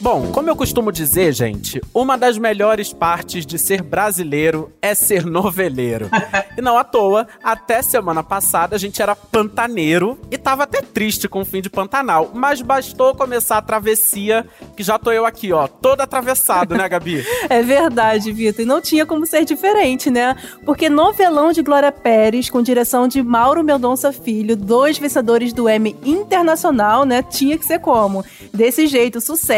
Bom, como eu costumo dizer, gente, uma das melhores partes de ser brasileiro é ser noveleiro. e não à toa, até semana passada a gente era pantaneiro e tava até triste com o fim de Pantanal, mas bastou começar a travessia que já tô eu aqui, ó, todo atravessado, né, Gabi? é verdade, Vitor, e não tinha como ser diferente, né? Porque novelão de Glória Pérez, com direção de Mauro Mendonça Filho, dois vencedores do Emmy Internacional, né? Tinha que ser como? Desse jeito, sucesso.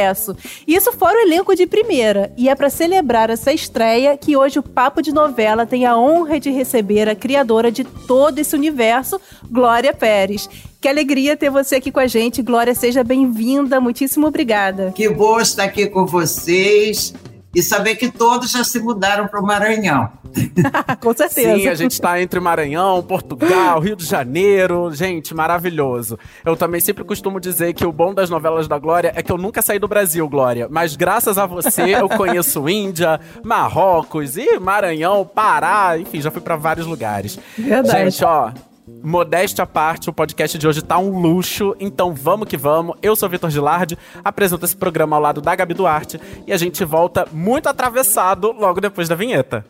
Isso fora o elenco de primeira. E é para celebrar essa estreia que hoje o Papo de Novela tem a honra de receber a criadora de todo esse universo, Glória Pérez. Que alegria ter você aqui com a gente. Glória, seja bem-vinda. Muitíssimo obrigada. Que bom estar aqui com vocês e saber que todos já se mudaram para o Maranhão. Com certeza. Sim, a gente está entre Maranhão, Portugal, Rio de Janeiro. Gente, maravilhoso. Eu também sempre costumo dizer que o bom das novelas da Glória é que eu nunca saí do Brasil, Glória. Mas graças a você eu conheço Índia, Marrocos e Maranhão, Pará, enfim, já fui para vários lugares. Verdade. Gente, ó, Modéstia à parte, o podcast de hoje tá um luxo, então vamos que vamos. Eu sou Vitor Gilardi, apresento esse programa ao lado da Gabi Duarte e a gente volta muito atravessado logo depois da vinheta.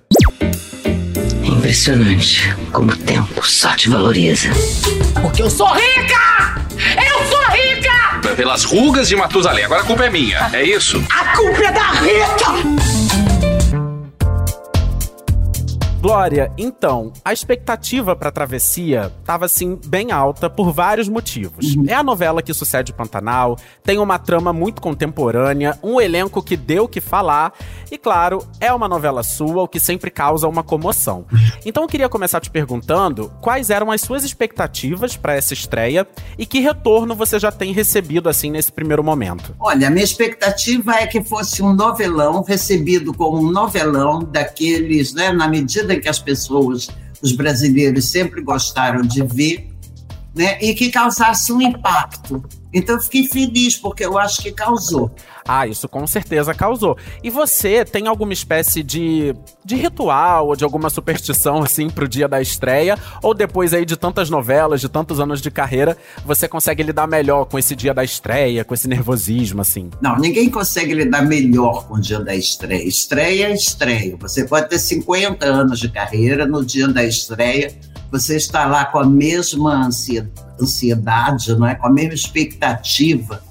É impressionante como o tempo só te valoriza. Porque eu sou rica! Eu sou rica! Pelas rugas de Matusalém, agora a culpa é minha, é isso? A culpa é da Rita! Glória, então, a expectativa pra travessia tava assim bem alta por vários motivos. É a novela que sucede Pantanal, tem uma trama muito contemporânea, um elenco que deu o que falar e, claro, é uma novela sua, o que sempre causa uma comoção. Então eu queria começar te perguntando quais eram as suas expectativas pra essa estreia e que retorno você já tem recebido assim nesse primeiro momento. Olha, a minha expectativa é que fosse um novelão, recebido como um novelão daqueles, né, na medida que as pessoas, os brasileiros sempre gostaram de ver, né, e que causasse um impacto. Então eu fiquei feliz porque eu acho que causou. Ah, isso com certeza causou. E você tem alguma espécie de, de ritual ou de alguma superstição, assim, pro dia da estreia? Ou depois aí de tantas novelas, de tantos anos de carreira, você consegue lidar melhor com esse dia da estreia, com esse nervosismo, assim? Não, ninguém consegue lidar melhor com o dia da estreia. Estreia é estreia. Você pode ter 50 anos de carreira, no dia da estreia, você está lá com a mesma ansiedade, não é? com a mesma expectativa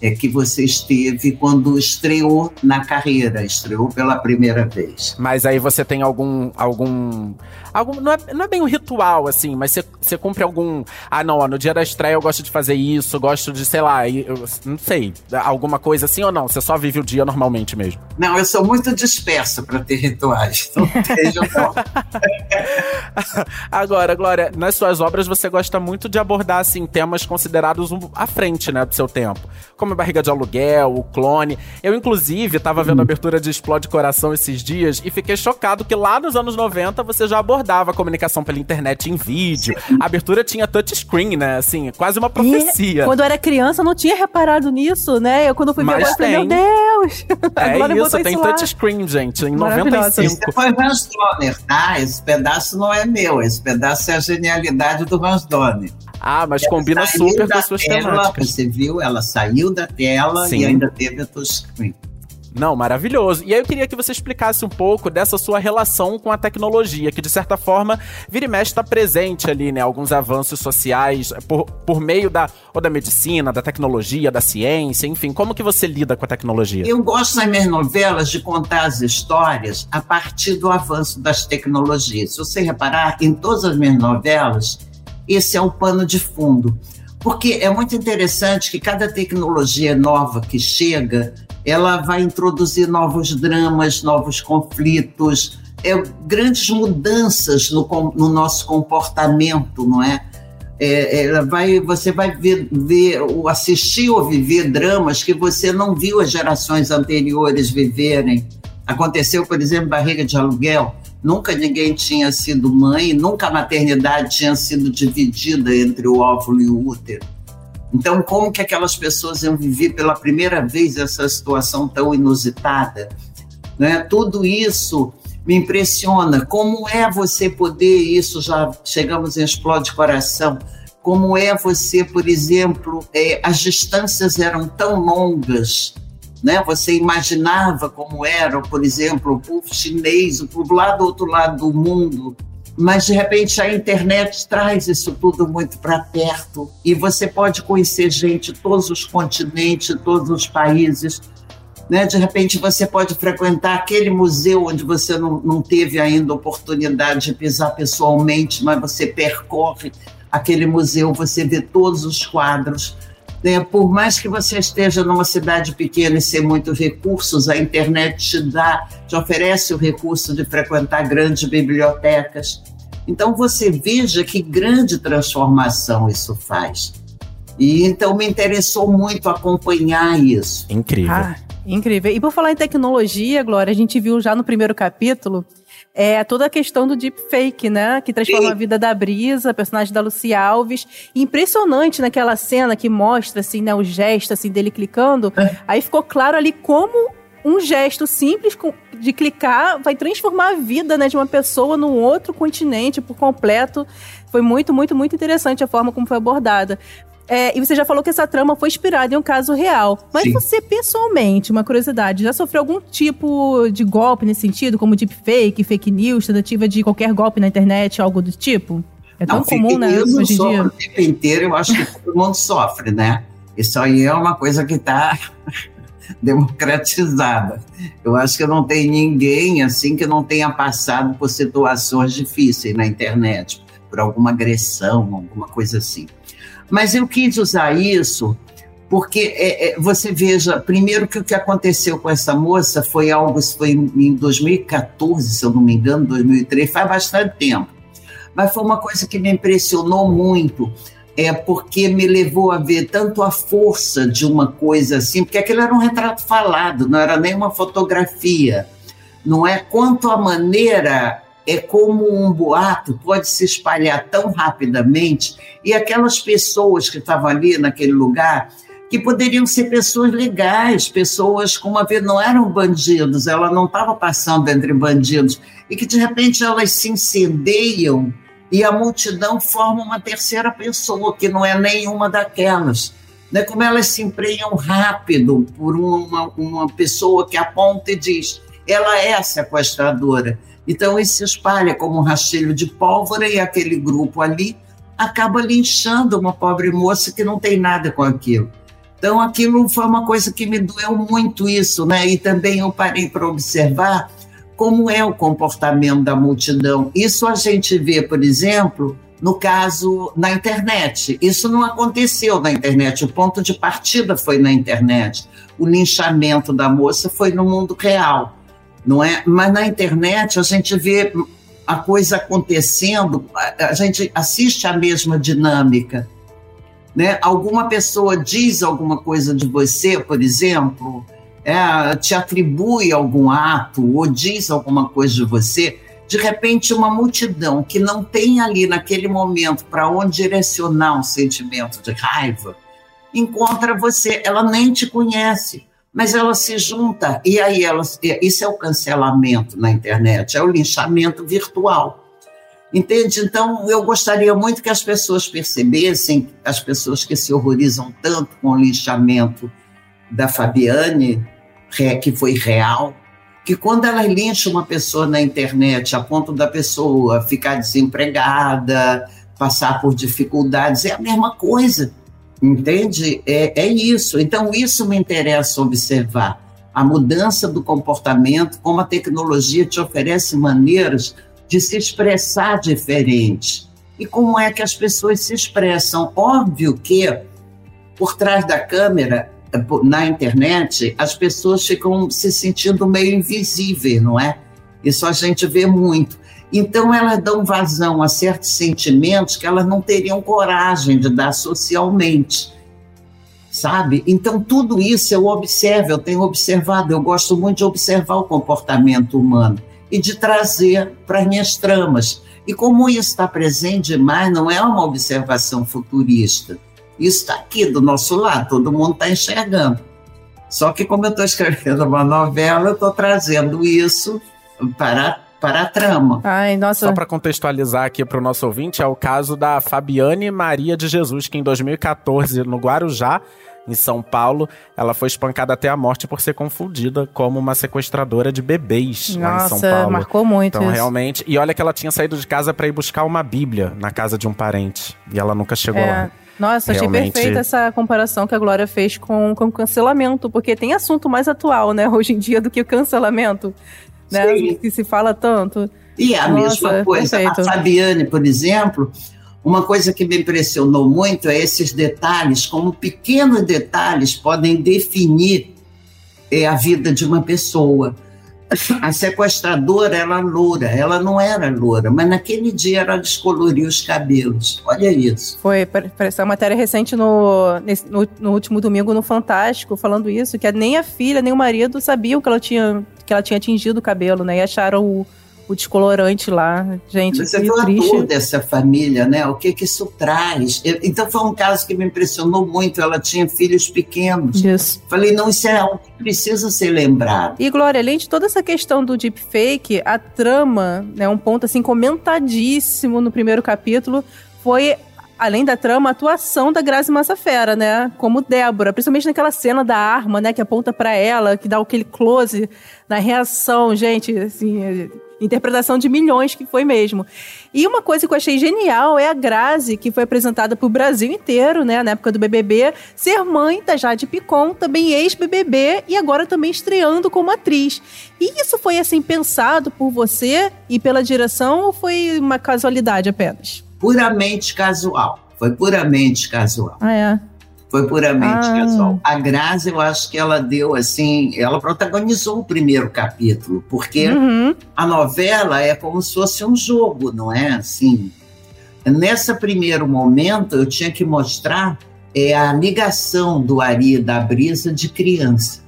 é que você esteve quando estreou na carreira, estreou pela primeira vez. Mas aí você tem algum. algum. algum não, é, não é bem um ritual, assim, mas você, você cumpre algum. Ah, não, ó, no dia da estreia eu gosto de fazer isso, gosto de, sei lá, eu, não sei, alguma coisa assim ou não? Você só vive o dia normalmente mesmo? Não, eu sou muito dispersa para ter rituais. Não tenho, não. Agora, Glória, nas suas obras você gosta muito de abordar, assim, temas considerados à frente, né, do seu tempo. Como Barriga de Aluguel, o Clone. Eu, inclusive, tava vendo a abertura de Explode Coração esses dias e fiquei chocado que lá nos anos 90 você já abordava a comunicação pela internet em vídeo. A abertura tinha touchscreen, né? Assim, quase uma profecia. E, quando eu era criança, eu não tinha reparado nisso, né? Eu, quando fui ver agora, falei, meu Deus! É isso, tem touchscreen, gente, em 95. Isso foi Hans Donner, tá? Esse pedaço não é meu, esse pedaço é a genialidade do Hans Donner. Ah, mas ela combina super com as suas tela, temáticas. Você viu? Ela saiu da tela Sim. e ainda teve a touchscreen. Não, maravilhoso. E aí eu queria que você explicasse um pouco dessa sua relação com a tecnologia, que de certa forma vira e mexe está presente ali, né? Alguns avanços sociais por, por meio da, ou da medicina, da tecnologia, da ciência, enfim. Como que você lida com a tecnologia? Eu gosto nas minhas novelas de contar as histórias a partir do avanço das tecnologias. Se você reparar, em todas as minhas novelas, esse é o pano de fundo. Porque é muito interessante que cada tecnologia nova que chega, ela vai introduzir novos dramas, novos conflitos, é, grandes mudanças no, no nosso comportamento, não é? É, ela vai, você vai ver, ver, assistir ou viver dramas que você não viu as gerações anteriores viverem. Aconteceu, por exemplo, Barriga de Aluguel. Nunca ninguém tinha sido mãe, nunca a maternidade tinha sido dividida entre o óvulo e o útero. Então, como que aquelas pessoas iam viver pela primeira vez essa situação tão inusitada? Né? Tudo isso me impressiona. Como é você poder, isso já chegamos em Explode Coração, como é você, por exemplo, é, as distâncias eram tão longas né? Você imaginava como era, por exemplo, o povo chinês, o povo lá do outro lado do mundo, mas de repente a internet traz isso tudo muito para perto e você pode conhecer gente de todos os continentes, todos os países. Né? De repente você pode frequentar aquele museu onde você não, não teve ainda oportunidade de pisar pessoalmente, mas você percorre aquele museu, você vê todos os quadros. Né? Por mais que você esteja numa cidade pequena e sem muitos recursos, a internet te dá, te oferece o recurso de frequentar grandes bibliotecas. Então você veja que grande transformação isso faz. E então me interessou muito acompanhar isso. Incrível. Ah, incrível. E por falar em tecnologia, Glória, a gente viu já no primeiro capítulo é toda a questão do deepfake, né? Que transforma Sim. a vida da Brisa, personagem da Lucy Alves. Impressionante naquela cena que mostra, assim, né, o gesto, assim, dele clicando. É. Aí ficou claro ali como um gesto simples de clicar vai transformar a vida né, de uma pessoa num outro continente por completo. Foi muito, muito, muito interessante a forma como foi abordada. É, e você já falou que essa trama foi inspirada em um caso real. Mas Sim. você, pessoalmente, uma curiosidade, já sofreu algum tipo de golpe nesse sentido, como deepfake, fake news, tentativa de qualquer golpe na internet, algo do tipo? É tão Não, comum, né? Hoje em dia. O tempo inteiro, eu acho que todo mundo sofre, né? Isso aí é uma coisa que está democratizada. Eu acho que não tem ninguém assim que não tenha passado por situações difíceis na internet, por alguma agressão, alguma coisa assim. Mas eu quis usar isso porque é, é, você veja, primeiro que o que aconteceu com essa moça foi algo, foi em 2014, se eu não me engano, 2003, faz bastante tempo. Mas foi uma coisa que me impressionou muito, é porque me levou a ver tanto a força de uma coisa assim, porque aquilo era um retrato falado, não era nem uma fotografia, não é? Quanto a maneira é como um boato pode se espalhar tão rapidamente e aquelas pessoas que estavam ali naquele lugar que poderiam ser pessoas legais, pessoas como a ver não eram bandidos, ela não estava passando entre bandidos e que de repente elas se incendeiam e a multidão forma uma terceira pessoa que não é nenhuma daquelas. Né? Como elas se emprenham rápido por uma, uma pessoa que aponta e diz: ela é a sequestradora. Então, isso se espalha como um rastilho de pólvora e aquele grupo ali acaba linchando uma pobre moça que não tem nada com aquilo. Então, aquilo foi uma coisa que me doeu muito isso, né? E também eu parei para observar como é o comportamento da multidão. Isso a gente vê, por exemplo, no caso na internet. Isso não aconteceu na internet, o ponto de partida foi na internet. O linchamento da moça foi no mundo real não é? Mas na internet a gente vê a coisa acontecendo, a gente assiste a mesma dinâmica. Né? Alguma pessoa diz alguma coisa de você, por exemplo, é, te atribui algum ato ou diz alguma coisa de você, de repente uma multidão que não tem ali naquele momento para onde direcionar um sentimento de raiva, encontra você, ela nem te conhece, mas ela se junta e aí ela, isso é o cancelamento na internet, é o linchamento virtual. Entende? Então, eu gostaria muito que as pessoas percebessem, as pessoas que se horrorizam tanto com o linchamento da Fabiane, que foi real, que quando ela lincha uma pessoa na internet a ponto da pessoa ficar desempregada, passar por dificuldades, é a mesma coisa. Entende? É, é isso. Então, isso me interessa observar. A mudança do comportamento, como a tecnologia te oferece maneiras de se expressar diferente. E como é que as pessoas se expressam? Óbvio que, por trás da câmera, na internet, as pessoas ficam se sentindo meio invisíveis, não é? Isso a gente vê muito. Então, elas dão vazão a certos sentimentos que elas não teriam coragem de dar socialmente, sabe? Então, tudo isso eu observo, eu tenho observado, eu gosto muito de observar o comportamento humano e de trazer para as minhas tramas. E como isso está presente demais, não é uma observação futurista. Isso está aqui do nosso lado, todo mundo está enxergando. Só que, como eu estou escrevendo uma novela, eu estou trazendo isso para para a trama. Ai, nossa. Só para contextualizar aqui para o nosso ouvinte, é o caso da Fabiane Maria de Jesus, que em 2014, no Guarujá, em São Paulo, ela foi espancada até a morte por ser confundida como uma sequestradora de bebês lá em São Nossa, Paulo. marcou muito Então, isso. realmente. E olha que ela tinha saído de casa pra ir buscar uma Bíblia na casa de um parente. E ela nunca chegou É. lá. Nossa, achei Realmente- perfeita essa comparação que a Glória fez com, com o cancelamento, porque tem assunto mais atual, né, hoje em dia, do que o cancelamento, né, Sim. que se fala tanto. E a Nossa, mesma coisa, perfeito. a Fabiane, por exemplo, uma coisa que me impressionou muito é esses detalhes, como pequenos detalhes podem definir eh, a vida de uma pessoa. A sequestradora era loura, ela não era loura, mas naquele dia ela descoloriu os cabelos. Olha isso. Foi, apareceu uma matéria recente no, nesse- no, no último domingo no Fantástico, falando isso, que nem a filha, nem o marido sabiam que ela tinha, que ela tinha atingido o cabelo, né, e acharam o, o descolorante lá. Gente, Você a triste. dessa família, né? O que que isso traz? Eu- Então foi um caso que me impressionou muito. Ela tinha filhos pequenos. Isso. Falei, não, isso é algo que precisa ser lembrado. E, Glória, além de toda essa questão do deepfake, a trama, né, um ponto assim comentadíssimo no primeiro capítulo, foi, além da trama, a atuação da Grazi Massafera, né, como Débora, principalmente naquela cena da arma, né, que aponta pra ela, que dá aquele close na reação, gente, assim, é, interpretação de milhões que foi mesmo. E uma coisa que eu achei genial é a Grazi, que foi apresentada pro Brasil inteiro, né, na época do BBB, ser mãe da Jade Picon, também ex-BBB e agora também estreando como atriz. E isso foi assim pensado por você e pela direção ou foi uma casualidade apenas? Puramente casual. Foi puramente casual. Ah, é. Foi puramente Ah. casual. A Grazi, eu acho que ela deu assim, ela protagonizou o primeiro capítulo, porque Uhum. a novela é como se fosse um jogo, não é? Assim, nesse primeiro momento eu tinha que mostrar é, a ligação do Ari e da Brisa de criança.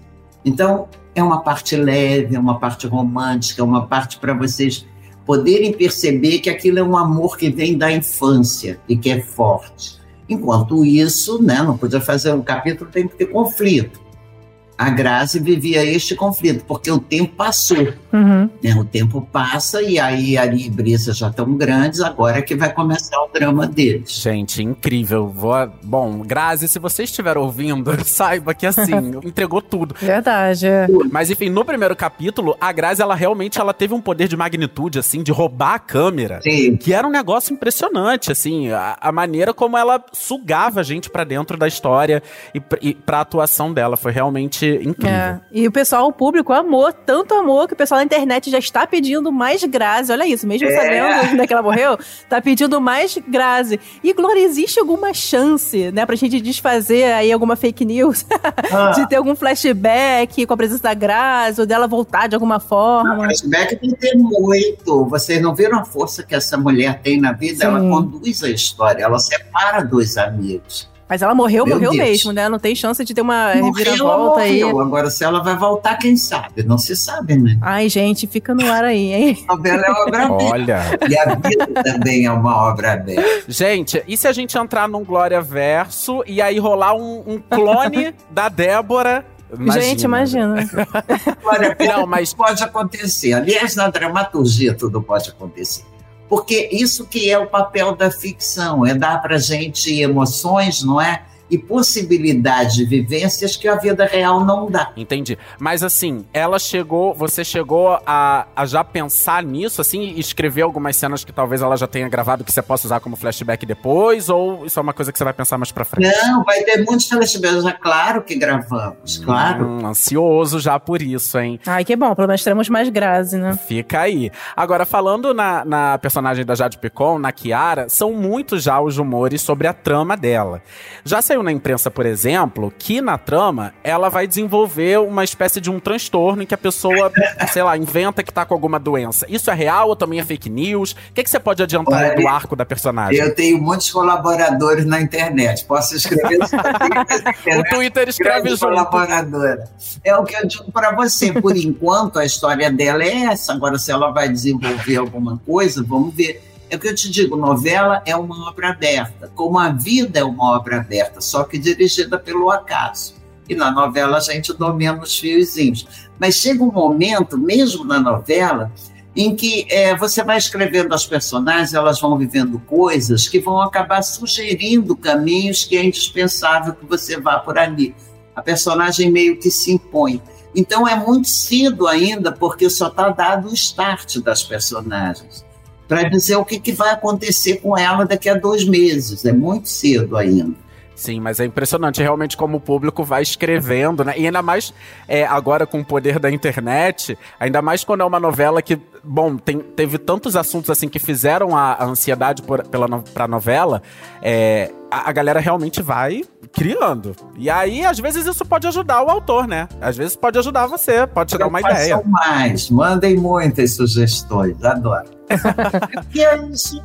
Então, é uma parte leve, é uma parte romântica, é uma parte para vocês poderem perceber que aquilo é um amor que vem da infância e que é forte. Enquanto isso, né, não podia fazer um capítulo, tem que ter conflito. A Grazi vivia este conflito, porque o tempo passou. Uhum. né? O tempo passa e aí Ari e Brisa já estão grandes, agora é que vai começar o drama deles. Gente, incrível. Vou... Bom, Grazi, se você estiver ouvindo, saiba que assim, entregou tudo. Verdade. é. Mas enfim, no primeiro capítulo, a Grazi, ela realmente ela teve um poder de magnitude, assim, de roubar a câmera. Sim, Que era um negócio impressionante, assim, a, a maneira como ela sugava a gente pra dentro da história e, pr- e pra atuação dela. Foi realmente incrível. É. E o pessoal, o público amou, tanto amor que o pessoal na internet já está pedindo mais Grazi. Olha isso, mesmo É. sabendo né, que ela morreu, tá pedindo mais Grazi. E, Glória, existe alguma chance, né, pra gente desfazer aí alguma fake news, Ah. de ter algum flashback com a presença da Grazi, ou dela voltar de alguma forma? flashback tem que ter muito. Vocês não viram a força que essa mulher tem na vida? Ela Sim. conduz a história, ela separa dois amigos. Mas ela morreu, Meu morreu Deus. mesmo, né? Não tem chance de ter uma Morreu, reviravolta aí. morreu. Agora, se ela vai voltar, quem sabe? Não se sabe, né? Ai, gente, fica no ar aí, hein? A novela é obra aberta. Olha. E a vida também é uma obra aberta. Gente, e se a gente entrar num Glória Verso e aí rolar um, um clone da Débora? Gente, imagina. Olha, Não, mas- pode acontecer. Aliás, na dramaturgia tudo pode acontecer. Porque isso que é o papel da ficção, é dar para gente emoções, não é? E possibilidades de vivências que a vida real não dá. Entendi. Mas assim, ela chegou, você chegou a, a já pensar nisso, assim, e escrever algumas cenas que talvez ela já tenha gravado que você possa usar como flashback depois? Ou isso é uma coisa que você vai pensar mais pra frente? Não, vai ter muitos flashbacks. É claro que gravamos, claro. Hum, ansioso já por isso, hein? Ai, que bom, pelo menos teremos mais Grazi, né? Fica aí. Agora, falando na, na personagem da Jade Picon, na Kiara, são muitos já os rumores sobre a trama dela. Já saiu na imprensa, por exemplo, que na trama ela vai desenvolver uma espécie de um transtorno em que a pessoa, sei lá, inventa que tá com alguma doença. Isso é real ou também é fake news? O que, que você pode adiantar aí do Olha, arco da personagem? Eu tenho muitos colaboradores na internet. Posso escrever isso? O Twitter escreve junto. colaboradora. É o que eu digo para você. Por enquanto, a história dela é essa. Agora, se ela vai desenvolver alguma coisa, vamos ver. É o que eu te digo, novela é uma obra aberta, como a vida é uma obra aberta, só que dirigida pelo acaso. E na novela a gente domina os fiozinhos. Mas chega um momento, mesmo na novela, em que é, você vai escrevendo as personagens, elas vão vivendo coisas que vão acabar sugerindo caminhos que é indispensável que você vá por ali. A personagem meio que se impõe. Então é muito cedo ainda, porque só está dado o start das personagens para dizer o que, que vai acontecer com ela daqui a dois meses. É muito cedo ainda. Sim, mas é impressionante realmente como o público vai escrevendo, né? E ainda mais é, agora com o poder da internet, ainda mais quando é uma novela que, bom, tem, teve tantos assuntos assim que fizeram a, a ansiedade por, pela no, pra novela, é, a, a galera realmente vai criando. E aí, às vezes, isso pode ajudar o autor, né? Às vezes pode ajudar você, pode te dar uma ideia. mais, mandem muitas sugestões, adoro. Porque é isso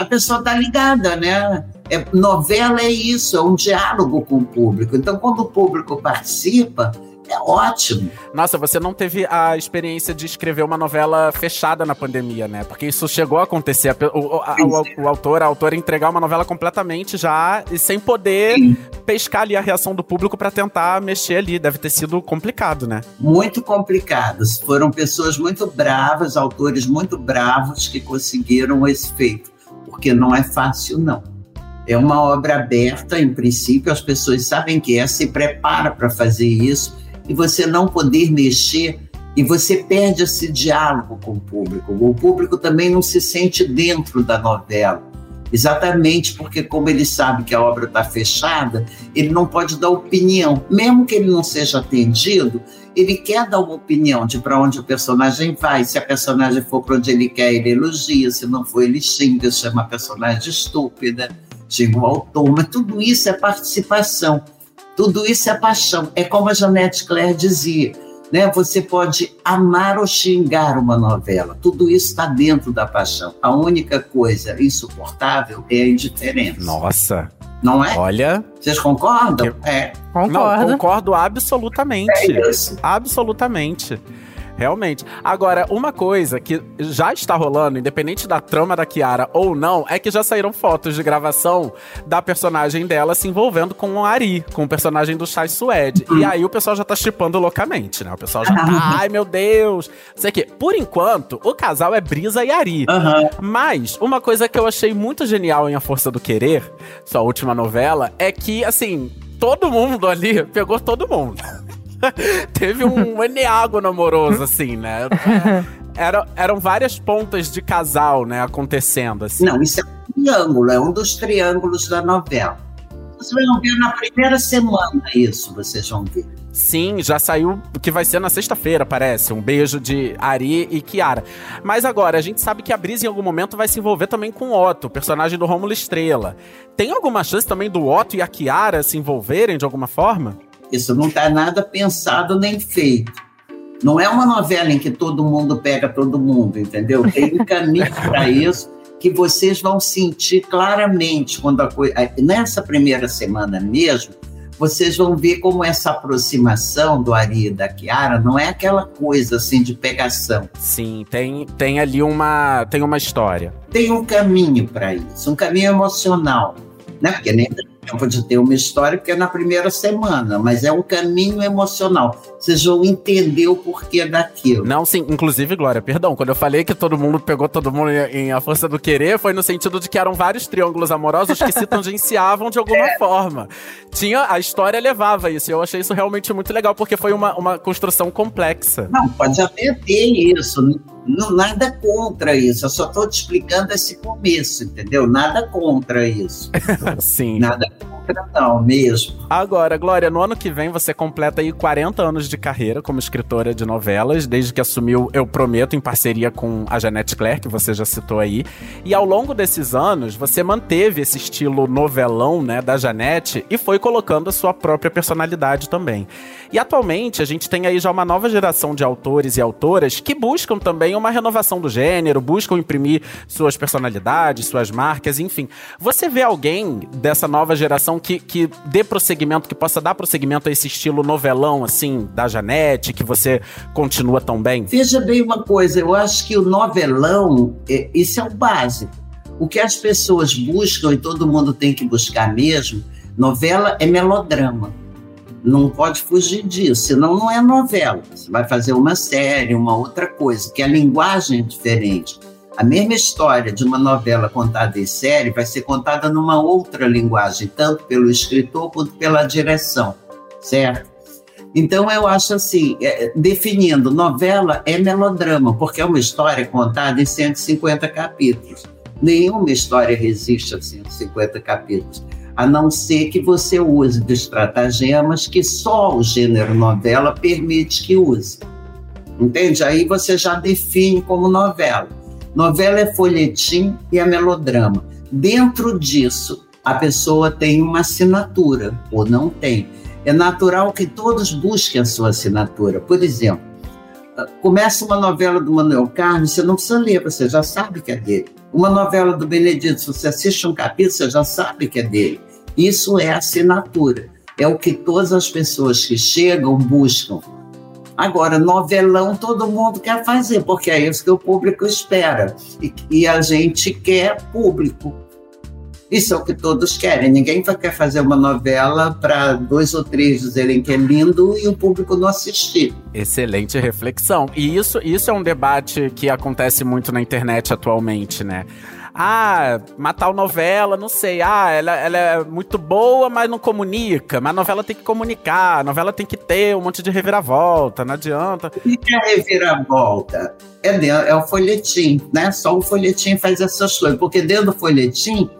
a pessoa está ligada, né? É, novela é isso, é um diálogo com o público. Então, quando o público participa, é ótimo. Nossa, você não teve a experiência de escrever uma novela fechada na pandemia, né? Porque isso chegou a acontecer. O, a, o, o autor, a autora entregar uma novela completamente já e sem poder Sim. pescar ali a reação do público para tentar mexer ali. Deve ter sido complicado, né? Muito complicado. Foram pessoas muito bravas, autores muito bravos que conseguiram esse feito porque não é fácil, não. É uma obra aberta, em princípio, as pessoas sabem que é, se prepara para fazer isso, e você não poder mexer, e você perde esse diálogo com o público. O público também não se sente dentro da novela. Exatamente porque, como ele sabe que a obra está fechada, ele não pode dar opinião. Mesmo que ele não seja atendido, ele quer dar uma opinião de para onde o personagem vai. Se a personagem for para onde ele quer, ele elogia. Se não for, ele xinga, chama a personagem estúpida, xinga o autor. Mas tudo isso é participação. Tudo isso é paixão. É como a Janete Claire dizia. Né? Você pode amar ou xingar uma novela. Tudo isso está dentro da paixão. A única coisa insuportável é a indiferença. Nossa, não é? Olha. Vocês concordam? Eu... É. Concordo. Não, concordo absolutamente. É isso. Absolutamente. Realmente. Agora, uma coisa que já está rolando, independente da trama da Kiara ou não, é que já saíram fotos de gravação da personagem dela se envolvendo com o Ari, com o personagem do Chai Suede. Uhum. E aí o pessoal já tá chipando loucamente, né? O pessoal já tá, ai meu Deus. Sei que, por enquanto, o casal é Brisa e Ari. Uhum. Mas, uma coisa que eu achei muito genial em A Força do Querer, sua última novela, é que, assim, todo mundo ali pegou todo mundo. Teve um eneago amoroso, assim, né? Era, eram várias pontas de casal, né, acontecendo, assim. Não, isso é um triângulo, é um dos triângulos da novela. Vocês vão ver na primeira semana isso, vocês vão ver. Sim, já saiu o que vai ser na sexta-feira, parece. Um beijo de Ari e Kiara. Mas agora, a gente sabe que a Brisa em algum momento vai se envolver também com o Otto, personagem do Rômulo Estrela. Tem alguma chance também do Otto e a Kiara se envolverem de alguma forma? Isso não está nada pensado nem feito. Não é uma novela em que todo mundo pega todo mundo, entendeu? Tem um caminho para isso que vocês vão sentir claramente quando a coisa. Nessa primeira semana mesmo, vocês vão ver como essa aproximação do Ari e da Kiara não é aquela coisa assim de pegação. Sim, tem, tem ali uma, tem uma história. Tem um caminho para isso, um caminho emocional. Né? Porque nem tempo de ter uma história, porque é na primeira semana, mas é um caminho emocional. Vocês vão entender o porquê daquilo. Não, sim, inclusive, Glória, perdão, quando eu falei que todo mundo pegou todo mundo em A Força do Querer, foi no sentido de que eram vários triângulos amorosos que se tangenciavam de alguma é. forma. Tinha, a história levava isso, e eu achei isso realmente muito legal, porque foi uma, uma construção complexa. Não, pode até ter isso, não, nada contra isso, eu só estou te explicando esse começo, entendeu? Nada contra isso. Sim. Nada não, mesmo. Agora, Glória, no ano que vem você completa aí 40 anos de carreira como escritora de novelas, desde que assumiu Eu Prometo, em parceria com a Janete Claire, que você já citou aí. E ao longo desses anos, você manteve esse estilo novelão, né, da Janete e foi colocando a sua própria personalidade também. E atualmente, a gente tem aí já uma nova geração de autores e autoras que buscam também uma renovação do gênero, buscam imprimir suas personalidades, suas marcas, enfim. Você vê alguém dessa nova geração que, que dê prosseguimento, que possa dar prosseguimento a esse estilo novelão, assim, da Janete, que você continua tão bem? Veja bem uma coisa, eu acho que o novelão, é, é o básico. O que as pessoas buscam, e todo mundo tem que buscar mesmo, novela é melodrama. Não pode fugir disso, senão não é novela. Você vai fazer uma série, uma outra coisa, que a linguagem é diferente. A mesma história de uma novela contada em série vai ser contada numa outra linguagem, tanto pelo escritor quanto pela direção, certo? Então eu acho assim, é, definindo, novela é melodrama, porque é uma história contada em 150 capítulos. Nenhuma história resiste a 150 capítulos a não ser que você use de estratagemas que só o gênero novela permite que use. Entende? Aí você já define como novela. Novela é folhetim e é melodrama. Dentro disso, a pessoa tem uma assinatura, ou não tem. É natural que todos busquem a sua assinatura. Por exemplo, começa uma novela do Manuel Carlos, você não precisa ler, você já sabe que é dele. Uma novela do Benedito, você assiste um capítulo, você já sabe que é dele. Isso é assinatura. É o que todas as pessoas que chegam buscam. Agora, novelão todo mundo quer fazer, porque é isso que o público espera. E, e a gente quer público. Isso é o que todos querem. Ninguém quer fazer uma novela para dois ou três dizerem que é lindo e o público não assistir. Excelente reflexão. E isso, isso é um debate que acontece muito na internet atualmente, né? Ah, matar novela, não sei. Ah, ela, ela é muito boa, mas não comunica. Mas a novela tem que comunicar, a novela tem que ter um monte de reviravolta, não adianta. O que é reviravolta? É, é o folhetim, né? Só o folhetim faz essas coisas. Porque dentro do folhetim,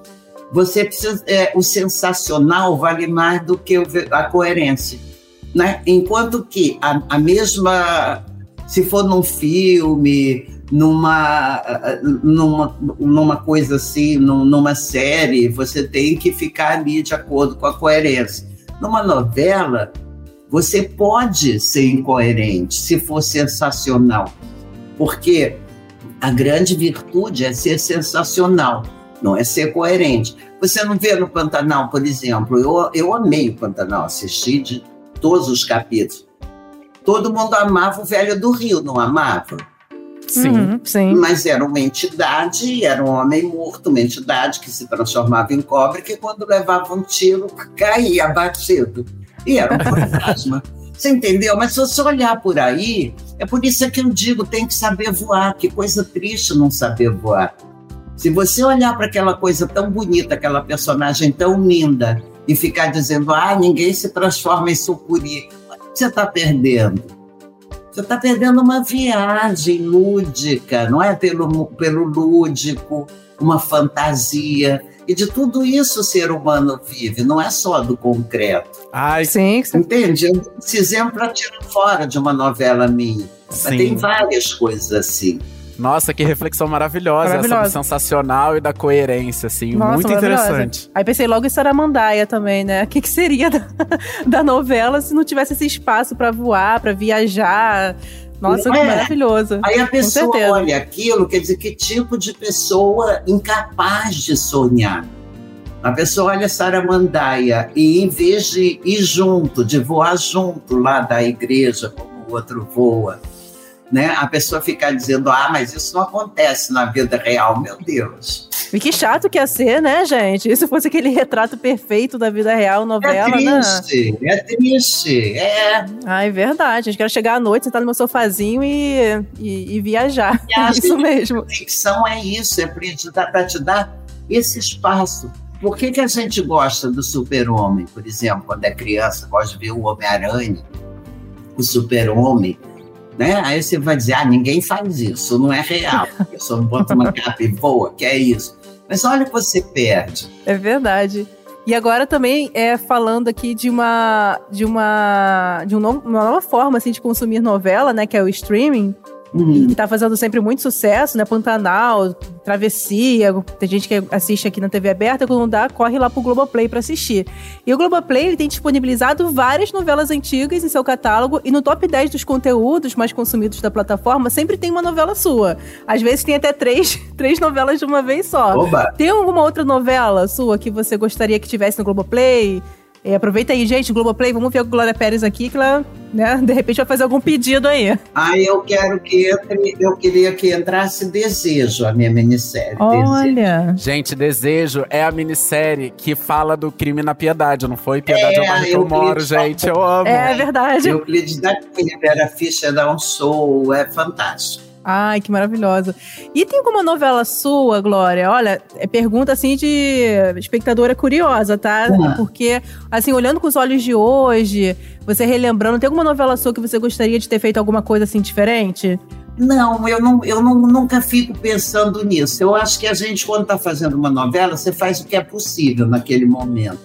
você precisa. É, o sensacional vale mais do que a coerência. Né? Enquanto que a, a mesma. Se for num filme, numa, numa, numa coisa assim, numa série, você tem que ficar ali de acordo com a coerência. Numa novela, você pode ser incoerente se for sensacional, porque a grande virtude é ser sensacional, não é ser coerente. Você não vê no Pantanal, por exemplo, eu, eu amei o Pantanal, assisti de todos os capítulos. Todo mundo amava o Velho do Rio, não amava? Sim. Uhum, sim. Mas era uma entidade, era um homem morto, uma entidade que se transformava em cobre, que quando levava um tiro caía abatido. E era um fantasma. Você entendeu? Mas se você olhar por aí, é por isso que eu digo, tem que saber voar. Que coisa triste não saber voar. Se você olhar para aquela coisa tão bonita, aquela personagem tão linda, e ficar dizendo, ah, ninguém se transforma em sucuri, você está perdendo você está perdendo uma viagem lúdica, não é? Pelo, pelo lúdico, uma fantasia. E de tudo isso o ser humano vive, não é só do concreto. Ai, sim. sim. Entende? Esse exemplo eu tiro fora de uma novela minha. Sim. Mas tem várias coisas assim. Nossa, que reflexão maravilhosa, maravilhosa. essa sensacional e da coerência, assim, Nossa, muito interessante. Aí pensei logo em Saramandaia também, né? O que, que seria da, da novela se não tivesse esse espaço para voar, para viajar? Nossa, é. que maravilhoso. Aí a pessoa olha aquilo, quer dizer, que tipo de pessoa incapaz de sonhar? A pessoa olha Saramandaia e, em vez de ir junto, de voar junto lá da igreja, como o outro voa, né? A pessoa ficar dizendo, ah, mas isso não acontece na vida real, meu Deus. E que chato que ia ser, né, gente? Se fosse aquele retrato perfeito da vida real, novela, é triste, né? É triste, é. Ah, é verdade. A gente quer chegar à noite, sentar no meu sofazinho e, e, e viajar. É isso mesmo. Ficção é isso, é para te dar esse espaço. Por que, que a gente gosta do super-homem, por exemplo, quando é criança, gosta de ver o Homem-Aranha, o super-homem, né? Aí você vai dizer, ah, ninguém faz isso, não é real. A pessoa bota uma capa e voa, que é isso. Mas olha o que você perde. É verdade. E agora também é falando aqui de uma de uma de uma nova forma assim de consumir novela, né, que é o streaming. Uhum. Que tá fazendo sempre muito sucesso, né? Pantanal, Travessia. Tem gente que assiste aqui na TV aberta, quando dá, corre lá pro Globoplay para assistir. E o Globoplay ele tem disponibilizado várias novelas antigas em seu catálogo e no top 10 dos conteúdos mais consumidos da plataforma sempre tem uma novela sua. Às vezes tem até três, três novelas de uma vez só. Oba. Tem alguma outra novela sua que você gostaria que tivesse no Globoplay? É, aproveita aí, gente, Globoplay, vamos ver a Glória Pérez aqui, que ela né? De repente vai fazer algum pedido aí. Ah, eu quero que entre, eu queria que entrasse Desejo, a minha minissérie. Desejo. Olha. Gente, Desejo é a minissérie que fala do crime na Piedade, não foi? Piedade é, É, que eu moro, gente. Eu amo. É verdade. Euclides da Cunha, a ficha dá um show, é fantástico. Ai, que maravilhosa. E tem alguma novela sua, Glória? Olha, é pergunta assim de espectadora curiosa, tá? Ah. Porque, assim, olhando com os olhos de hoje, você relembrando, tem alguma novela sua que você gostaria de ter feito alguma coisa assim diferente? Não, eu, não, eu não, nunca fico pensando nisso. Eu acho que a gente, quando está fazendo uma novela, você faz o que é possível naquele momento.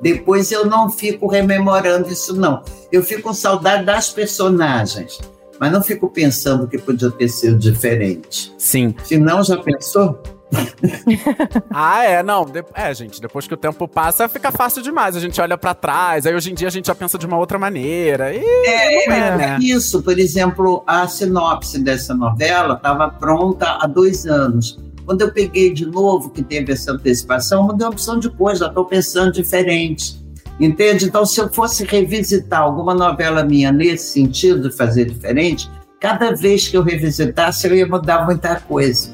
Depois eu não fico rememorando isso, não. Eu fico com saudade das personagens, mas não fico pensando que podia ter sido diferente. Sim. Se não, já pensou? Ah, é, não. de- É, gente, depois que o tempo passa, fica fácil demais. A gente olha pra trás, aí hoje em dia a gente já pensa de uma outra maneira. E É, é, é né? isso. Por exemplo, a sinopse dessa novela estava pronta há dois anos. Quando eu peguei de novo, que teve essa antecipação, mudei uma opção de coisa, estou pensando diferente. Entende? Então, se eu fosse revisitar alguma novela minha nesse sentido, fazer diferente, cada vez que eu revisitasse, eu ia mudar muita coisa.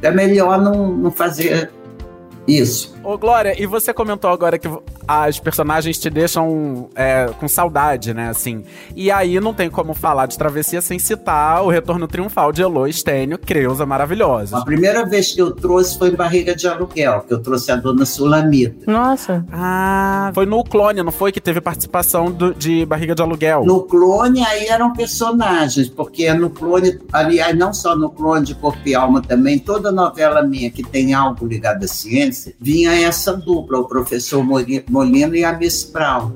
É melhor não, não fazer isso. Ô, Glória, e você comentou agora que as personagens te deixam é, com saudade, né, assim. E aí não tem como falar de Travessia sem citar o retorno triunfal de Elo Stênio, Creuza Maravilhosa. A primeira vez que eu trouxe foi em Barriga de Aluguel, que eu trouxe a dona Sulamita. Nossa. Ah, foi no Clone, não foi? Que teve participação do- de Barriga de Aluguel. No clone, aí eram personagens, porque no clone, aliás, não só no clone de Corpo e Alma também, toda novela minha que tem algo ligado à ciência, vinha essa dupla, o professor Mori- Molina e a Miss Brown.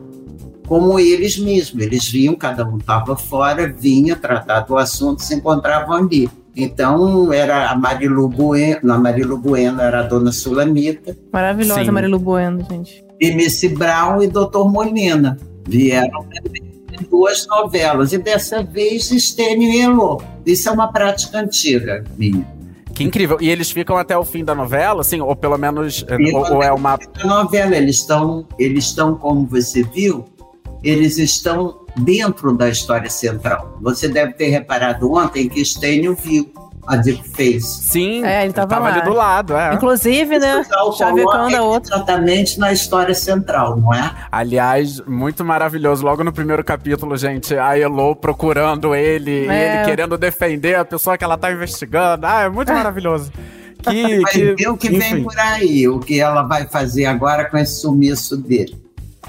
Como eles mesmos, eles vinham, cada um estava fora, vinha tratar do assunto, se encontravam ali. Então, era a Marilu Bueno, a Marilu Bueno era a dona Sulamita, Maravilhosa, Sim. Marilu Bueno, gente. e Miss Brown e Dr. Molina. Vieram também em duas novelas. E dessa vez, Estênio e Elô. Isso é uma prática antiga minha. Que incrível. E eles ficam até o fim da novela, assim, ou pelo menos. Ficam Ou, ou é uma. Novela, eles estão, eles estão, como você viu, eles estão dentro da história central. Você deve ter reparado ontem que Estênio viu a Dico fez. Sim, É, ele tava lá. ali do lado, é. Inclusive, né? O Chavecando a outra. Exatamente na história central, não é? Aliás, muito maravilhoso. Logo no primeiro capítulo, gente, a Elo procurando ele, É. ele querendo defender a pessoa que ela tá investigando. Ah, é muito maravilhoso. Que, Vai que, ver o que enfim. vem por aí, o que ela vai fazer agora com esse sumiço dele.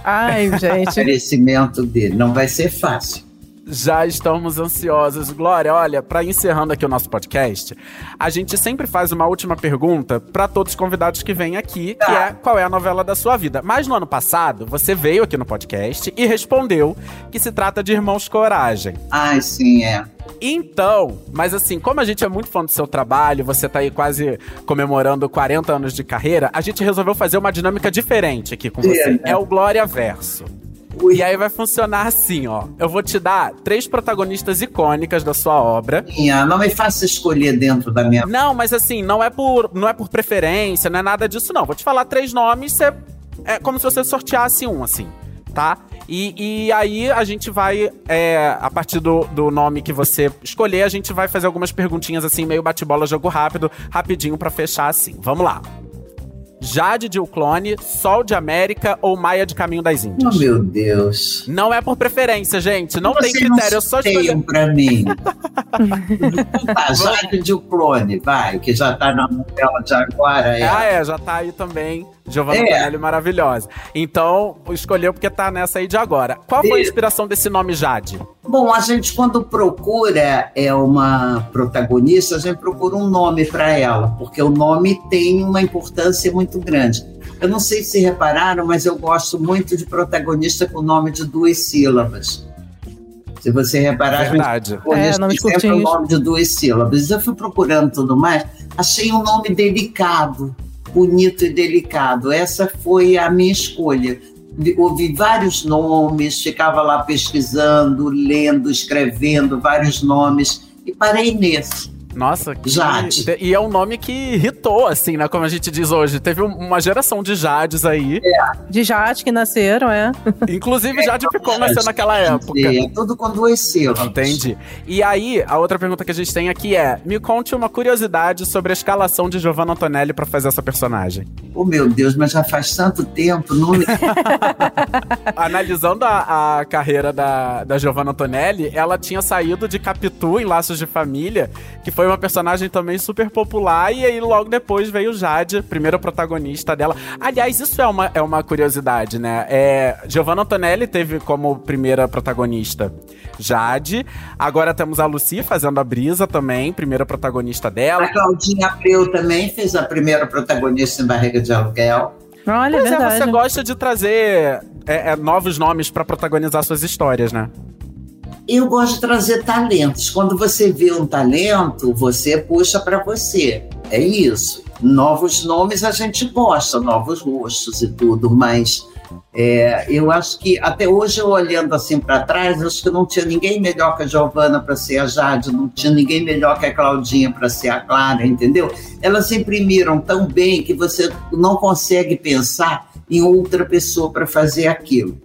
Ai, gente. Aparecimento dele. Não vai ser fácil. Já estamos ansiosos. Glória, olha, para encerrando aqui o nosso podcast, a gente sempre faz uma última pergunta para todos os convidados que vêm aqui, que Tá. é qual é a novela da sua vida. Mas no ano passado, você veio aqui no podcast e respondeu que se trata de Irmãos Coragem. Ai, sim, é. Então, mas assim, como a gente é muito fã do seu trabalho, você tá aí quase comemorando 40 anos de carreira, a gente resolveu fazer uma dinâmica diferente aqui com você. É? É o Glória Verso. E aí vai funcionar assim, ó. Eu vou te dar três protagonistas icônicas da sua obra. minha, não me faça escolher dentro da minha. Não, mas assim, não é por, não é por preferência, não é nada disso, não. Vou te falar três nomes, você, é como se você sorteasse um, assim, tá? E, e aí a gente vai, é, a partir do, do nome que você escolher, a gente vai fazer algumas perguntinhas assim, meio bate-bola, jogo rápido, rapidinho pra fechar assim. Vamos lá. Jade de Uclone, Sol de América ou Maia de Caminho das Oh, Índias? meu Deus. Não é por preferência, gente. Não tem Vocês critério. Eu só escolhi. sorteiam pra mim. tá, Jade de Clone, vai, que já tá na novela de agora. É. Ah, é, já tá aí também. Giovanna É. Tonelli maravilhosa. Então, escolheu porque tá nessa aí de agora. Qual foi a inspiração desse nome Jade? Bom, a gente quando procura é uma protagonista, a gente procura um nome para ela, porque o nome tem uma importância muito grande. Eu não sei se repararam, mas eu gosto muito de protagonista com nome de duas sílabas. Se você reparar, a Verdade. gente protagonista É, nomes tem sempre o nome de duas sílabas. Eu fui procurando tudo mais, achei um nome delicado, bonito e delicado. Essa foi a minha escolha. Vi- Ouvi vários nomes, ficava lá pesquisando, lendo, escrevendo vários nomes e parei nesse. Nossa, que... Jade. E é um nome que irritou, assim, né? Como a gente diz hoje. Teve um- uma geração de Jades aí. De Jade que nasceram, é. Inclusive, Jade Picon nasceu naquela época. É tudo com duas sílabas. Entendi. E aí, a outra pergunta que a gente tem aqui é: me conte uma curiosidade sobre a escalação de Giovanna Antonelli pra fazer essa personagem. Oh, meu Deus, mas já faz tanto tempo. Não... me- Analisando a, a carreira da, da Giovanna Antonelli, ela tinha saído de Capitu em Laços de Família, que foi uma personagem também super popular, e aí logo depois veio Jade, primeira protagonista dela. Aliás, isso é uma, é uma curiosidade, né? É, Giovanna Antonelli teve como primeira protagonista Jade, agora temos a Lucy fazendo a Brisa também, primeira protagonista dela. A Claudinha Abreu também fez a primeira protagonista em Barriga de Aluguel. Olha, é Pois é, verdade. você gosta de trazer é, é, novos nomes pra protagonizar suas histórias, né? Eu gosto de trazer talentos. Quando você vê um talento, você puxa para você. É isso. Novos nomes a gente gosta, novos rostos e tudo, mas é, eu acho que até hoje, eu olhando assim para trás, acho que não tinha ninguém melhor que a Giovana para ser a Jade, não tinha ninguém melhor que a Claudinha para ser a Clara, entendeu? Elas imprimiram tão bem que você não consegue pensar em outra pessoa para fazer aquilo.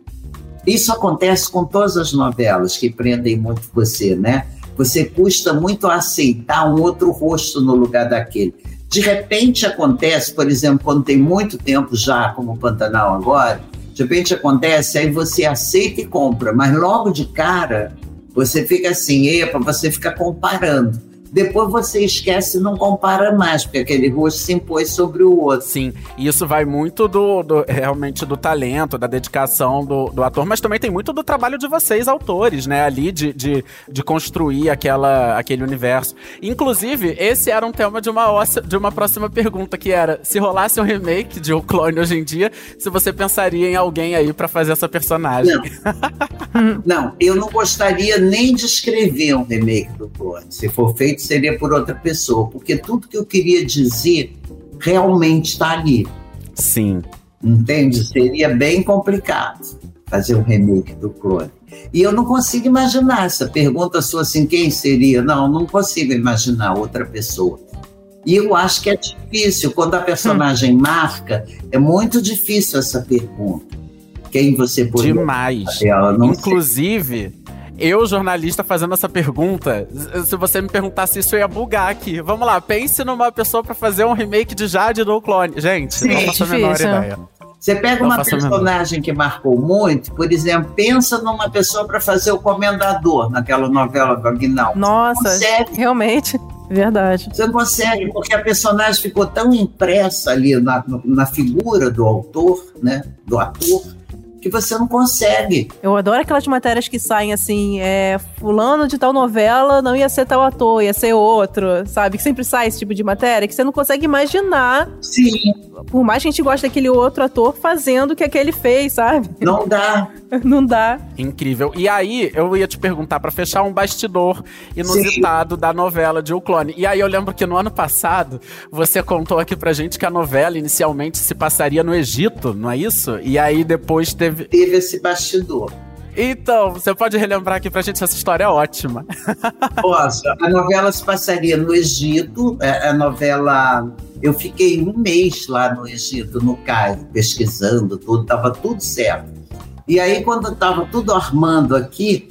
Isso acontece com todas as novelas que prendem muito você, né? Você custa muito a aceitar um outro rosto no lugar daquele. De repente acontece, por exemplo, quando tem muito tempo já, como o Pantanal agora, de repente acontece, aí você aceita e compra, mas logo de cara você fica assim, epa, você fica comparando. Depois você esquece e não compara mais, porque aquele rosto se impôs sobre o outro. Sim, e isso vai muito do, do- realmente do talento, da dedicação do, do ator, mas também tem muito do trabalho de vocês, autores, né? Ali de, de, de construir aquela, aquele universo. Inclusive, esse era um tema de uma, óssea- de uma próxima pergunta, que era: se rolasse um remake de O Clone hoje em dia, se você pensaria em alguém aí pra fazer essa personagem. Não. Não, eu não gostaria nem de escrever um remake do Clone. Se for feito, seria por outra pessoa, porque tudo que eu queria dizer realmente está ali. Sim. Entende? Seria bem complicado fazer um remake do Clone. E eu não consigo imaginar essa pergunta sua assim, quem seria? Não, não consigo imaginar outra pessoa. E eu acho que é difícil, quando a personagem marca, é muito difícil essa pergunta. Quem você poderia Demais. não sei. Eu, jornalista, fazendo essa pergunta, se você me perguntasse isso, eu ia bugar aqui. Vamos lá, pense numa pessoa pra fazer um remake de Jade do Clone. Gente, Sim, não faço a menor difícil. ideia. Você pega uma personagem que marcou muito, por exemplo, pensa numa pessoa para fazer o comendador naquela novela do Aguinaldo. Nossa, Consegue. realmente. Verdade. Você não consegue, porque a personagem ficou tão impressa ali na, na figura do autor, né, do ator, que você não consegue. Eu adoro aquelas matérias que saem assim, é, fulano de tal novela não ia ser tal ator, ia ser outro, sabe? Que sempre sai esse tipo de matéria que você não consegue imaginar, Sim, por mais que a gente goste daquele outro ator fazendo o que aquele fez, sabe? não dá. Não dá. Incrível. E aí, eu ia te perguntar pra fechar um bastidor inusitado da novela de O Clone. E aí, eu lembro que no ano passado, você contou aqui pra gente que a novela inicialmente se passaria no Egito, não é isso? E aí, depois teve. Teve esse bastidor. Então, você pode relembrar aqui pra gente essa história é ótima. Posso. A novela se passaria no Egito, é, a novela. Eu fiquei um mês lá no Egito, no Cairo, pesquisando tudo, estava tudo certo. E aí, quando estava tudo armando aqui,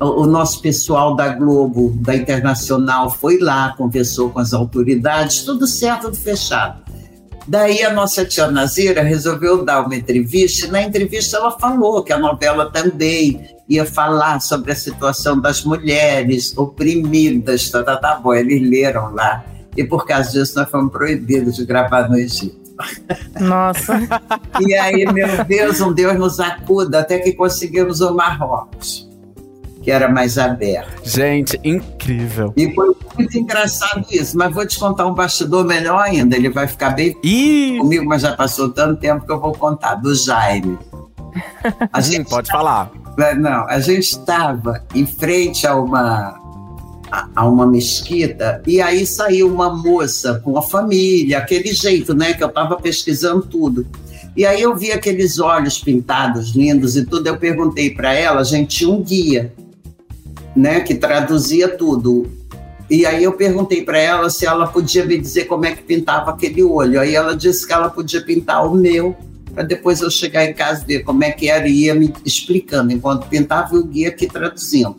o, o nosso pessoal da Globo, da Internacional, foi lá, conversou com as autoridades, tudo certo, tudo fechado. Daí a nossa tia Nazira resolveu dar uma entrevista, e na entrevista ela falou que a novela também ia falar sobre a situação das mulheres oprimidas, tá, tá, tá bom, eles leram lá. E por causa disso nós fomos proibidos de gravar no Egito. Nossa. E aí, meu Deus, um Deus nos acuda, até que conseguimos o Marrocos, que era mais aberto. Gente, incrível. E foi muito engraçado isso, mas vou te contar um bastidor melhor ainda, ele vai ficar bem Ih! comigo, mas já passou tanto tempo que eu vou contar, do Jaime. A Sim, pode falar. Não, a gente estava em frente a uma, a, a uma mesquita e aí saiu uma moça com a família, aquele jeito, né? Que eu estava pesquisando tudo. E aí eu vi aqueles olhos pintados lindos e tudo. Eu perguntei para ela, a gente tinha um guia, né? Que traduzia tudo. E aí eu perguntei para ela se ela podia me dizer como é que pintava aquele olho. Aí ela disse que ela podia pintar o meu, para depois eu chegar em casa e ver como é que era e ia me explicando, enquanto pintava e o guia aqui traduzindo.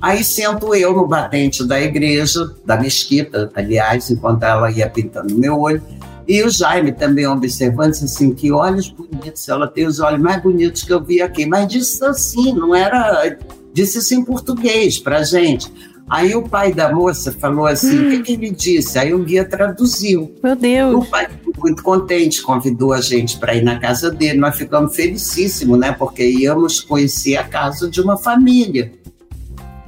Aí sento eu no batente da igreja, da mesquita, aliás, enquanto ela ia pintando meu olho, e o Jaime também observando, disse assim, que olhos bonitos, ela tem os olhos mais bonitos que eu vi aqui, mas disse assim, não era, disse isso em português pra gente. Aí o pai da moça falou assim: o que, que, ele disse? Aí o guia traduziu. Meu Deus. O pai ficou muito contente, convidou a gente para ir na casa dele. Nós ficamos felicíssimos, né? Porque íamos conhecer a casa de uma família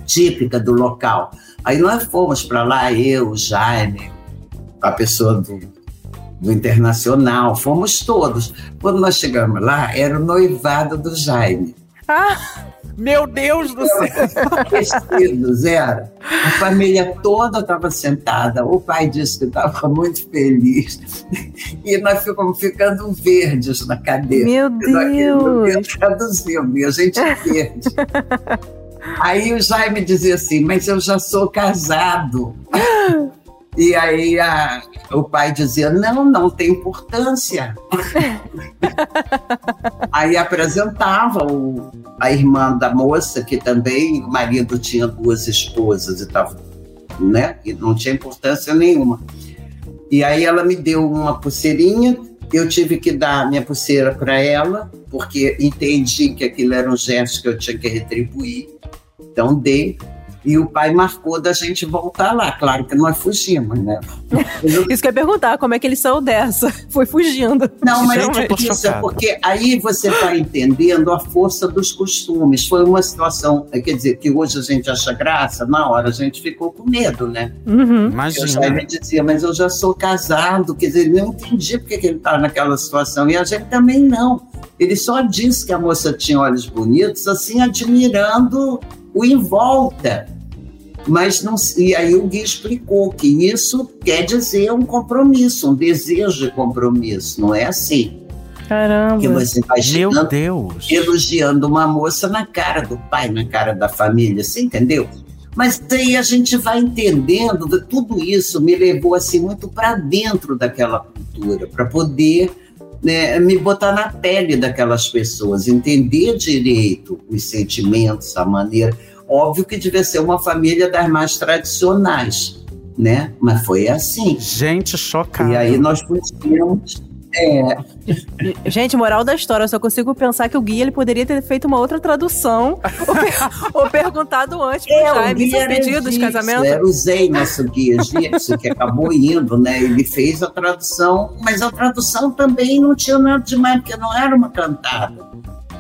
típica do local. Aí nós fomos para lá, eu, o Jaime, a pessoa do, do Internacional, fomos todos. Quando nós chegamos lá, era o noivado do Jaime. Ah! Meu Deus do céu! Vestidos, era. A família toda estava sentada. O pai disse que estava muito feliz. E nós ficamos ficando verdes na cadeira. Meu Deus! Traduzindo, e a gente verde. Aí o Jaime dizia assim, mas eu já sou casado. E aí a, o pai dizia: não, não tem importância. aí apresentava o, a irmã da moça, que também o marido tinha duas esposas e tal, né? E não tinha importância nenhuma. E aí ela me deu uma pulseirinha, eu tive que dar minha pulseira para ela, porque entendi que aquilo era um gesto que eu tinha que retribuir. Então dei. E o pai marcou da gente voltar lá. Claro que nós fugimos, né? isso que eu ia perguntar, como é que ele saiu dessa? Foi fugindo. Não, mas é isso é porque aí você vai entendendo a força dos costumes. Foi uma situação, quer dizer, que hoje a gente acha graça, na hora a gente ficou com medo, né? Uhum. Imagina. Eu me dizia, mas eu já sou casado, quer dizer, ele não entendia porque que ele estava naquela situação. E a gente também não. Ele só disse que a moça tinha olhos bonitos, assim, admirando o em volta. Mas não, e aí o Gui explicou que isso quer dizer um compromisso, um desejo de compromisso, não é assim. Caramba. Que você vai Meu chegando, Deus! elogiando uma moça na cara do pai, na cara da família, você entendeu? Mas aí a gente vai entendendo, tudo isso me levou assim muito para dentro daquela cultura, para poder né, me botar na pele daquelas pessoas, entender direito os sentimentos, a maneira. Óbvio que devia ser uma família das mais tradicionais, né? Mas foi assim. Gente, chocada. E aí nós conseguimos. É, Gente, moral da história, eu só consigo pensar que o Gui ele poderia ter feito uma outra tradução ou, per- ou perguntado antes pro é, o Jaime, guia seu era pedido de egípcio, casamento. Era o Zey, nosso guia egípcio, que acabou indo, né? Ele fez a tradução, mas a tradução também não tinha nada demais, porque não era uma cantada.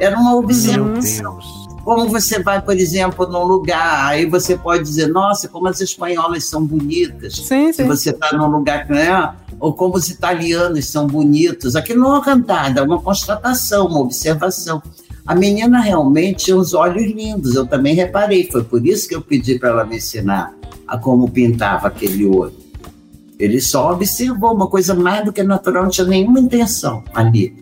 Era uma Meu observação. Como você vai, por exemplo, num lugar, aí você pode dizer, nossa, como as espanholas são bonitas. Sim, Se sim. você está num lugar que não é, ou como os italianos são bonitos. Aquilo não é uma cantada, é uma constatação, uma observação. A menina realmente tinha os olhos lindos, eu também reparei. Foi por isso que eu pedi para ela me ensinar a como pintava aquele olho. Ele só observou uma coisa mais do que natural, não tinha nenhuma intenção ali.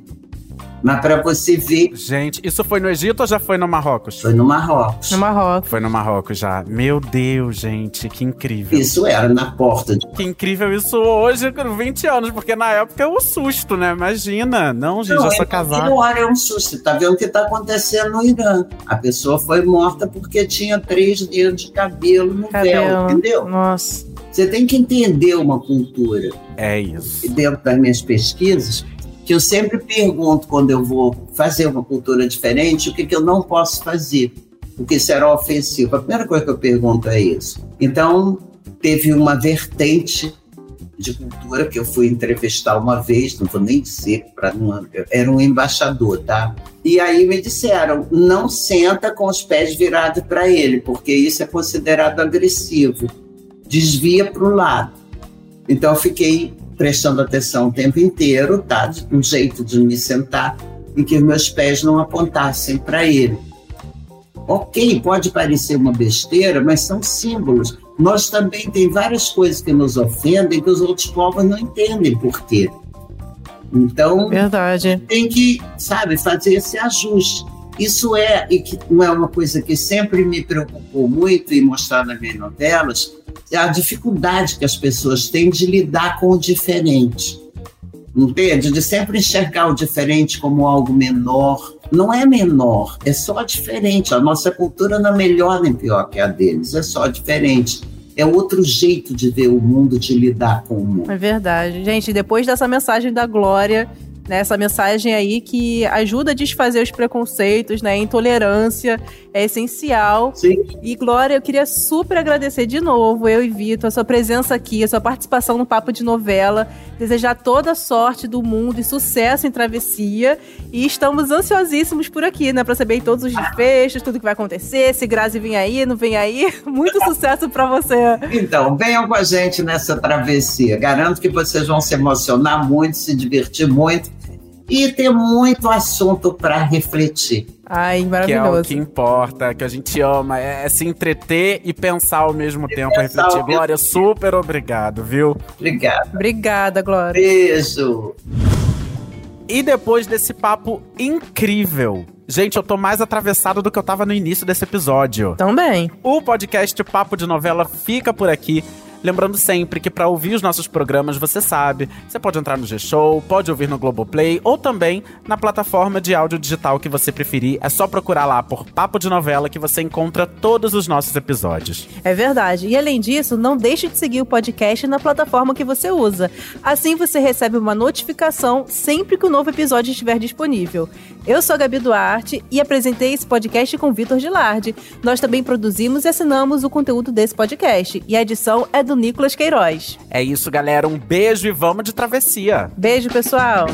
Mas para você ver, Gente, isso foi no Egito ou já foi no Marrocos? foi no Marrocos. No Marrocos. Foi no Marrocos já. Meu Deus, gente, que incrível. Isso era na porta de Que incrível isso hoje, com 20 anos, porque na época é um susto, né? Imagina. Não, gente, já sou casado. Aquilo hora é um susto. Você tá vendo o que está acontecendo no Irã. A pessoa foi morta porque tinha três dedos de cabelo no véu, Cabelo. entendeu? Nossa. Você tem que entender uma cultura. É isso. E dentro das minhas pesquisas, que eu sempre pergunto quando eu vou fazer uma cultura diferente, o que, que eu não posso fazer, porque será ofensivo. A primeira coisa que eu pergunto é isso. Então, teve uma vertente de cultura que eu fui entrevistar uma vez, não vou nem dizer, para era um embaixador, tá? E aí me disseram, não senta com os pés virados para ele, porque isso é considerado agressivo. Desvia para o lado. Então eu fiquei prestando atenção o tempo inteiro, tá? Um jeito de me sentar em que meus pés não apontassem para ele. Ok, pode parecer uma besteira, mas são símbolos. Nós também tem várias coisas que nos ofendem que os outros povos não entendem por quê. Então, Verdade. tem que, sabe, fazer esse ajuste. Isso é, e que não é uma coisa que sempre me preocupou muito em mostrar nas minhas novelas, a dificuldade que as pessoas têm de lidar com o diferente. Entende? De sempre enxergar o diferente como algo menor. Não é menor, é só diferente. A nossa cultura não é melhor nem pior que a deles, é só diferente é outro jeito de ver o mundo, de lidar com o mundo. É verdade. Gente, depois dessa mensagem da Glória, né, essa mensagem aí que ajuda a desfazer os preconceitos, né? A intolerância é essencial. Sim. E Glória, eu queria super agradecer de novo, eu e Vitor, a sua presença aqui, a sua participação no Papo de Novela. Desejar toda a sorte do mundo e sucesso em Travessia. E estamos ansiosíssimos por aqui, né? Pra saber todos os desfechos, tudo que vai acontecer, se Grazi vem aí, não vem aí. Muito sucesso para você. Então, venham com a gente nessa travessia. Garanto que vocês vão se emocionar muito, se divertir muito e ter muito assunto para refletir. Ai, maravilhoso. Que é o que importa, que a gente ama, é, é se entreter e pensar ao mesmo e tempo, refletir. Glória, super obrigado, viu? Obrigada. Obrigada, Glória. Beijo. E depois desse papo incrível, Gente, eu tô mais atravessado do que eu tava no início desse episódio. Também. O podcast Papo de Novela fica por aqui. Lembrando sempre que para ouvir os nossos programas, você sabe, você pode entrar no G-Show, pode ouvir no Globoplay ou também na plataforma de áudio digital que você preferir. É só procurar lá por Papo de Novela que você encontra todos os nossos episódios. É verdade. E além disso, não deixe de seguir o podcast na plataforma que você usa. Assim você recebe uma notificação sempre que o um novo episódio estiver disponível. Eu sou a Gabi Duarte e apresentei esse podcast com Vitor Gilardi. Nós também produzimos e assinamos o conteúdo desse podcast. E a edição é do Nicolas Queiroz. É isso, galera. Um beijo e vamos de travessia. Beijo, pessoal.